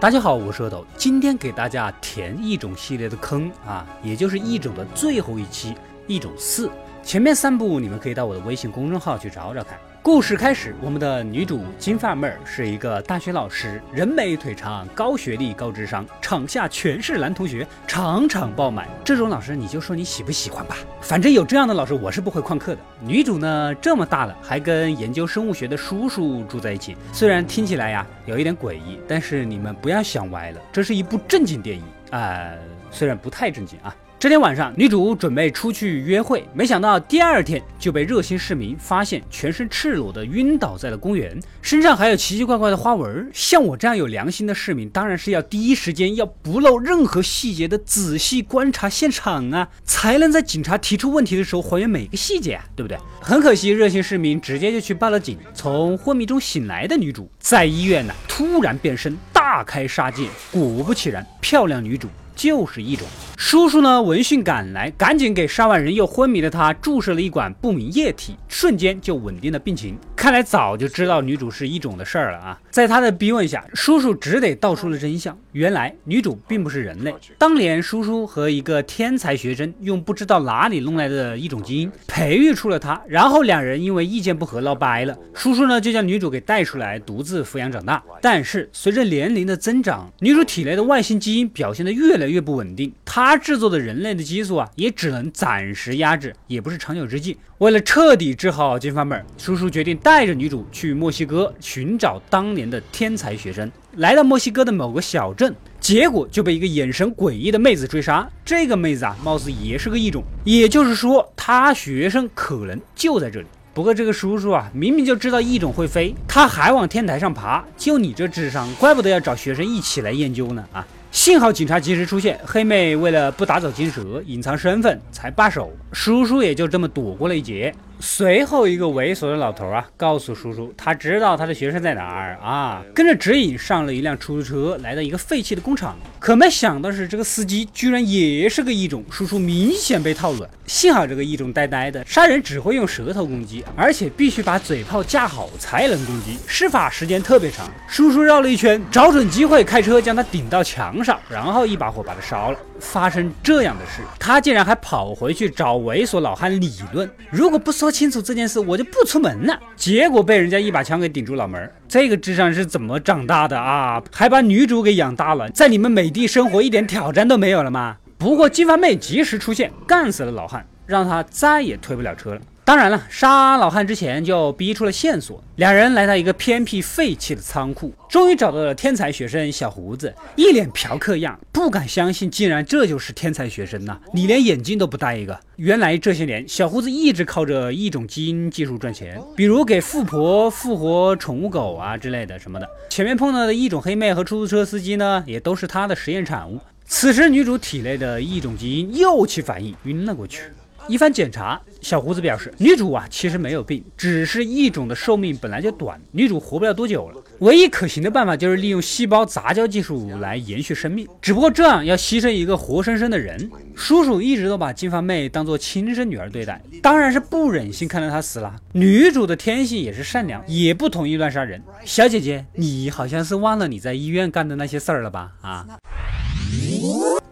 大家好，我是阿斗，今天给大家填一种系列的坑啊，也就是一种的最后一期，一种四。前面三部你们可以到我的微信公众号去找找看。故事开始，我们的女主金发妹儿是一个大学老师，人美腿长，高学历高智商，场下全是男同学，场场爆满。这种老师你就说你喜不喜欢吧，反正有这样的老师我是不会旷课的。女主呢这么大了，还跟研究生物学的叔叔住在一起，虽然听起来呀有一点诡异，但是你们不要想歪了，这是一部正经电影啊，虽然不太正经啊。这天晚上，女主准备出去约会，没想到第二天就被热心市民发现全身赤裸的晕倒在了公园，身上还有奇奇怪怪的花纹。像我这样有良心的市民，当然是要第一时间要不漏任何细节的仔细观察现场啊，才能在警察提出问题的时候还原每个细节啊，对不对？很可惜，热心市民直接就去报了警。从昏迷中醒来的女主在医院呢，突然变身，大开杀戒。果不其然，漂亮女主。就是一种叔叔呢，闻讯赶来，赶紧给杀完人又昏迷的他注射了一管不明液体，瞬间就稳定了病情。看来早就知道女主是一种的事儿了啊！在他的逼问下，叔叔只得道出了真相。原来女主并不是人类，当年叔叔和一个天才学生用不知道哪里弄来的一种基因培育出了她，然后两人因为意见不合闹掰了，叔叔呢就将女主给带出来独自抚养长大。但是随着年龄的增长，女主体内的外星基因表现得越来越不稳定，她他制作的人类的激素啊也只能暂时压制，也不是长久之计。为了彻底治好金发妹儿，叔叔决定带着女主去墨西哥寻找当年的天才学生。来到墨西哥的某个小镇，结果就被一个眼神诡异的妹子追杀。这个妹子啊，貌似也是个异种，也就是说，他学生可能就在这里。不过这个叔叔啊，明明就知道异种会飞，他还往天台上爬。就你这智商，怪不得要找学生一起来研究呢啊！幸好警察及时出现，黑妹为了不打草惊蛇，隐藏身份才罢手，叔叔也就这么躲过了一劫。随后一个猥琐的老头啊，告诉叔叔，他知道他的学生在哪儿啊，跟着指引上了一辆出租车，来到一个废弃的工厂。可没想到是，这个司机居然也是个异种，叔叔明显被套路了。幸好这个异种呆呆的，杀人只会用舌头攻击，而且必须把嘴炮架好才能攻击，施法时间特别长。叔叔绕了一圈，找准机会开车将他顶到墙上，然后一把火把他烧了。发生这样的事，他竟然还跑回去找猥琐老汉理论。如果不说说清楚这件事，我就不出门了。结果被人家一把枪给顶住脑门儿。这个智商是怎么长大的啊？还把女主给养大了，在你们美帝生活一点挑战都没有了吗？不过金发妹及时出现，干死了老汉，让他再也推不了车了。当然了，杀老汉之前就逼出了线索。两人来到一个偏僻废弃的仓库，终于找到了天才学生小胡子，一脸嫖客样，不敢相信，竟然这就是天才学生呐！你连眼镜都不戴一个。原来这些年，小胡子一直靠着一种基因技术赚钱，比如给富婆复活宠物狗啊之类的什么的。前面碰到的一种黑妹和出租车司机呢，也都是他的实验产物。此时，女主体内的一种基因又起反应，晕了过去。一番检查，小胡子表示，女主啊其实没有病，只是异种的寿命本来就短，女主活不了多久了。唯一可行的办法就是利用细胞杂交技术来延续生命，只不过这样要牺牲一个活生生的人。叔叔一直都把金发妹当做亲生女儿对待，当然是不忍心看到她死了。女主的天性也是善良，也不同意乱杀人。小姐姐，你好像是忘了你在医院干的那些事儿了吧？啊。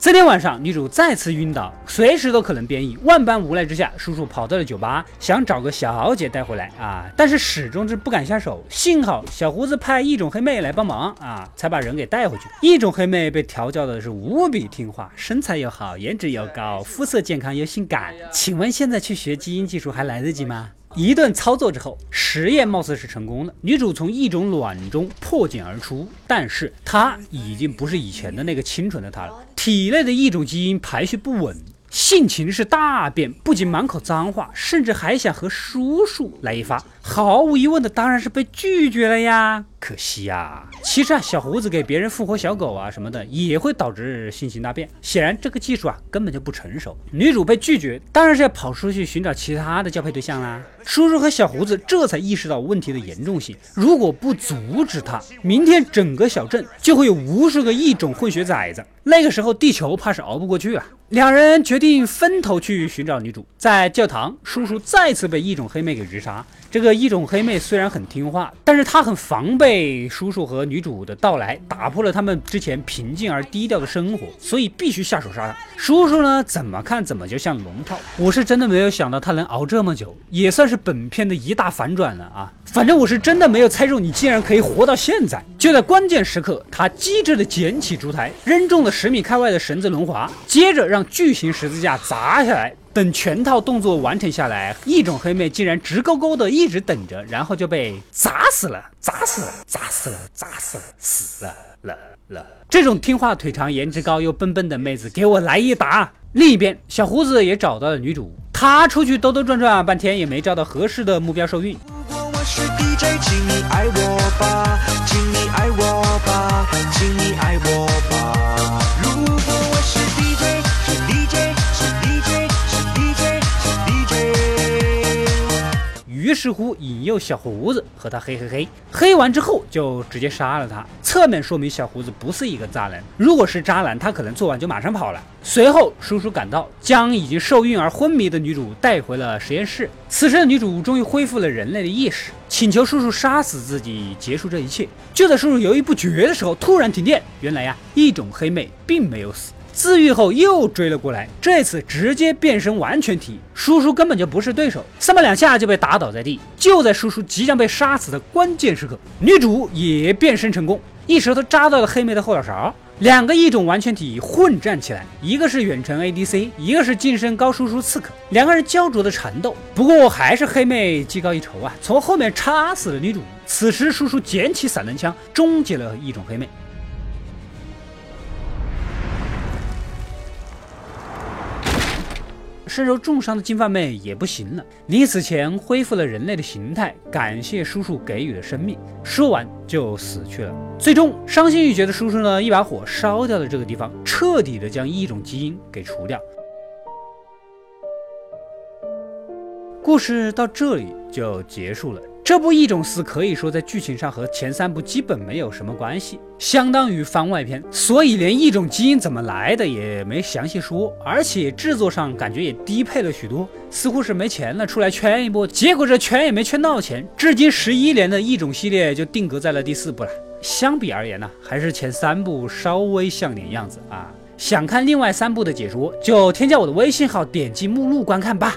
这天晚上，女主再次晕倒，随时都可能变异。万般无奈之下，叔叔跑到了酒吧，想找个小姐带回来啊，但是始终是不敢下手。幸好小胡子派异种黑妹来帮忙啊，才把人给带回去。异种黑妹被调教的是无比听话，身材又好，颜值又高，肤色健康又性感。请问现在去学基因技术还来得及吗？一顿操作之后，实验貌似是成功了。女主从异种卵中破茧而出，但是她已经不是以前的那个清纯的她了，体内的一种基因排序不稳。性情是大变，不仅满口脏话，甚至还想和叔叔来一发。毫无疑问的，当然是被拒绝了呀。可惜呀，其实啊，小胡子给别人复活小狗啊什么的，也会导致性情大变。显然这个技术啊根本就不成熟。女主被拒绝，当然是要跑出去寻找其他的交配对象啦。叔叔和小胡子这才意识到问题的严重性。如果不阻止他，明天整个小镇就会有无数个异种混血崽子。那个时候，地球怕是熬不过去啊。两人决定分头去寻找女主。在教堂，叔叔再次被异种黑妹给直杀。这个异种黑妹虽然很听话，但是她很防备被叔叔和女主的到来，打破了他们之前平静而低调的生活，所以必须下手杀他。叔叔呢，怎么看怎么就像龙套。我是真的没有想到他能熬这么久，也算是本片的一大反转了啊！反正我是真的没有猜中你竟然可以活到现在。就在关键时刻，他机智的捡起烛台，扔中了十米开外的绳子轮滑，接着让巨型十字架砸下来。等全套动作完成下来，异种黑妹竟然直勾勾的一直等着，然后就被砸死了，砸死了，砸死了，砸死了，死了了了。这种听话、腿长、颜值高又笨笨的妹子，给我来一打！另一边，小胡子也找到了女主，他出去兜兜转转半天也没找到合适的目标受孕。如果我是 DJ，请你爱我似乎，引诱小胡子和他嘿嘿嘿，黑完之后就直接杀了他，侧面说明小胡子不是一个渣男。如果是渣男，他可能做完就马上跑了。随后，叔叔赶到，将已经受孕而昏迷的女主带回了实验室。此时的女主终于恢复了人类的意识，请求叔叔杀死自己，结束这一切。就在叔叔犹豫不决的时候，突然停电。原来呀，一种黑妹并没有死。自愈后又追了过来，这次直接变身完全体，叔叔根本就不是对手，三番两下就被打倒在地。就在叔叔即将被杀死的关键时刻，女主也变身成功，一舌头扎到了黑妹的后脑勺。两个异种完全体混战起来，一个是远程 ADC，一个是近身高输出刺客，两个人焦灼的缠斗。不过还是黑妹技高一筹啊，从后面插死了女主。此时叔叔捡起散弹枪，终结了异种黑妹。身受重伤的金发妹也不行了，临死前恢复了人类的形态，感谢叔叔给予的生命。说完就死去了。最终伤心欲绝的叔叔呢，一把火烧掉了这个地方，彻底的将异种基因给除掉。故事到这里就结束了。这部《异种四》可以说在剧情上和前三部基本没有什么关系，相当于番外篇，所以连异种基因怎么来的也没详细说，而且制作上感觉也低配了许多，似乎是没钱了出来圈一波，结果这圈也没圈到钱，至今十一年的异种系列就定格在了第四部了。相比而言呢，还是前三部稍微像点样子啊。想看另外三部的解说，就添加我的微信号，点击目录观看吧。